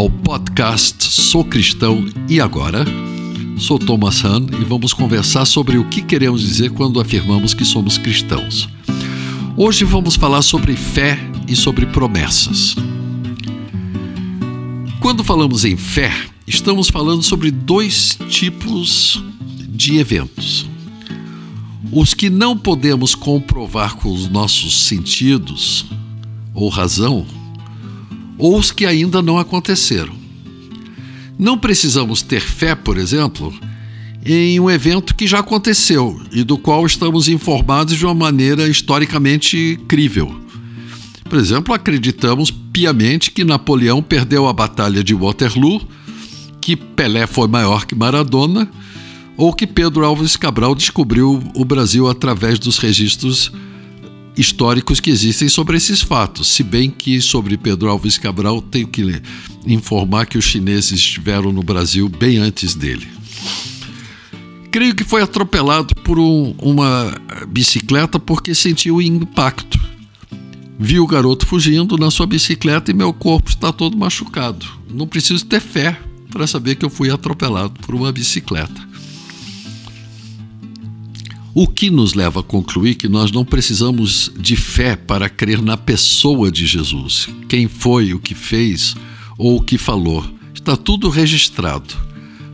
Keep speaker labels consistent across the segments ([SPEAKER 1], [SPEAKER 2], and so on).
[SPEAKER 1] ao podcast Sou Cristão e Agora. Sou Thomas Hahn e vamos conversar sobre o que queremos dizer quando afirmamos que somos cristãos. Hoje vamos falar sobre fé e sobre promessas. Quando falamos em fé, estamos falando sobre dois tipos de eventos. Os que não podemos comprovar com os nossos sentidos ou razão, ou os que ainda não aconteceram. Não precisamos ter fé, por exemplo, em um evento que já aconteceu e do qual estamos informados de uma maneira historicamente crível. Por exemplo, acreditamos piamente que Napoleão perdeu a Batalha de Waterloo, que Pelé foi maior que Maradona, ou que Pedro Alves Cabral descobriu o Brasil através dos registros históricos que existem sobre esses fatos. Se bem que sobre Pedro Alves Cabral tenho que informar que os chineses estiveram no Brasil bem antes dele. Creio que foi atropelado por um, uma bicicleta porque sentiu o impacto. Vi o garoto fugindo na sua bicicleta e meu corpo está todo machucado. Não preciso ter fé para saber que eu fui atropelado por uma bicicleta. O que nos leva a concluir que nós não precisamos de fé para crer na pessoa de Jesus, quem foi, o que fez ou o que falou. Está tudo registrado.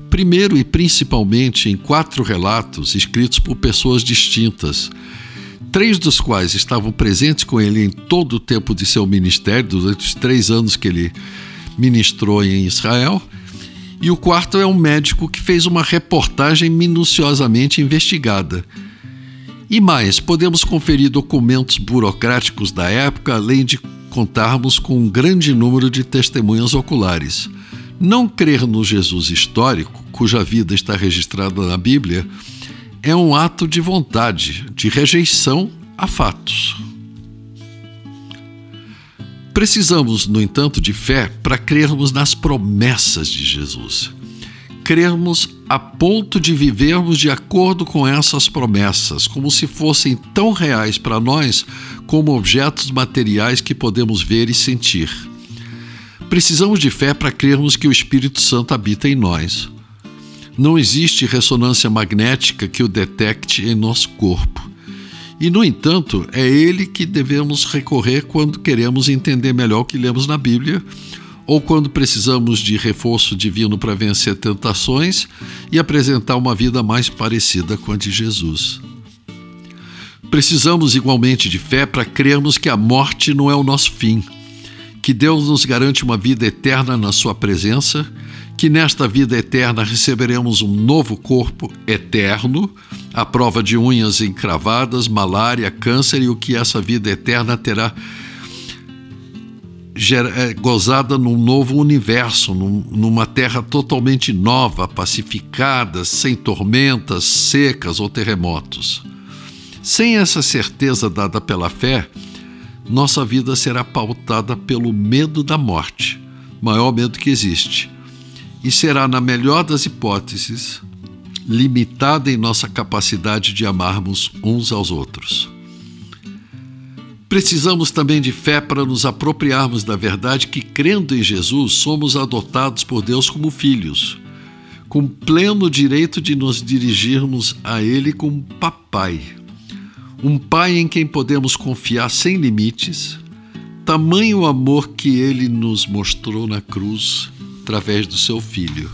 [SPEAKER 1] Primeiro e principalmente em quatro relatos escritos por pessoas distintas, três dos quais estavam presentes com ele em todo o tempo de seu ministério, durante os três anos que ele ministrou em Israel. E o quarto é um médico que fez uma reportagem minuciosamente investigada e mais, podemos conferir documentos burocráticos da época, além de contarmos com um grande número de testemunhas oculares. Não crer no Jesus histórico, cuja vida está registrada na Bíblia, é um ato de vontade, de rejeição a fatos. Precisamos, no entanto, de fé para crermos nas promessas de Jesus crermos a ponto de vivermos de acordo com essas promessas, como se fossem tão reais para nós como objetos materiais que podemos ver e sentir. Precisamos de fé para crermos que o Espírito Santo habita em nós. Não existe ressonância magnética que o detecte em nosso corpo. E, no entanto, é ele que devemos recorrer quando queremos entender melhor o que lemos na Bíblia ou quando precisamos de reforço divino para vencer tentações e apresentar uma vida mais parecida com a de Jesus. Precisamos igualmente de fé para crermos que a morte não é o nosso fim, que Deus nos garante uma vida eterna na Sua presença, que nesta vida eterna receberemos um novo corpo eterno, à prova de unhas encravadas, malária, câncer e o que essa vida eterna terá é, gozada num novo universo, num, numa terra totalmente nova, pacificada, sem tormentas, secas ou terremotos. Sem essa certeza dada pela fé, nossa vida será pautada pelo medo da morte, maior medo que existe, e será, na melhor das hipóteses, limitada em nossa capacidade de amarmos uns aos outros. Precisamos também de fé para nos apropriarmos da verdade que, crendo em Jesus, somos adotados por Deus como filhos, com pleno direito de nos dirigirmos a Ele como papai. Um pai em quem podemos confiar sem limites, tamanho amor que Ele nos mostrou na cruz através do seu Filho.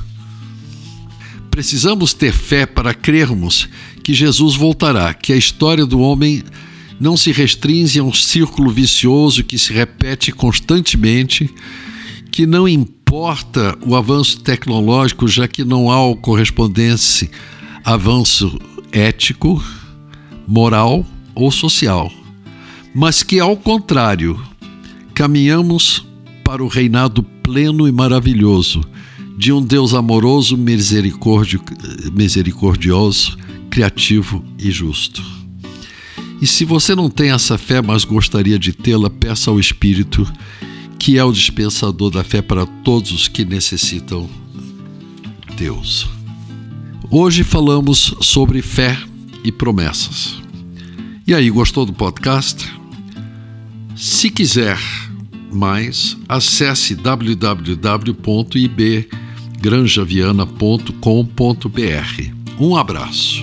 [SPEAKER 1] Precisamos ter fé para crermos que Jesus voltará, que a história do homem não se restringe a um círculo vicioso que se repete constantemente, que não importa o avanço tecnológico, já que não há o correspondente avanço ético, moral ou social, mas que, ao contrário, caminhamos para o reinado pleno e maravilhoso de um Deus amoroso, misericordioso, criativo e justo. E se você não tem essa fé, mas gostaria de tê-la, peça ao Espírito, que é o dispensador da fé para todos os que necessitam Deus. Hoje falamos sobre fé e promessas. E aí, gostou do podcast? Se quiser mais, acesse www.ibgranjaviana.com.br. Um abraço.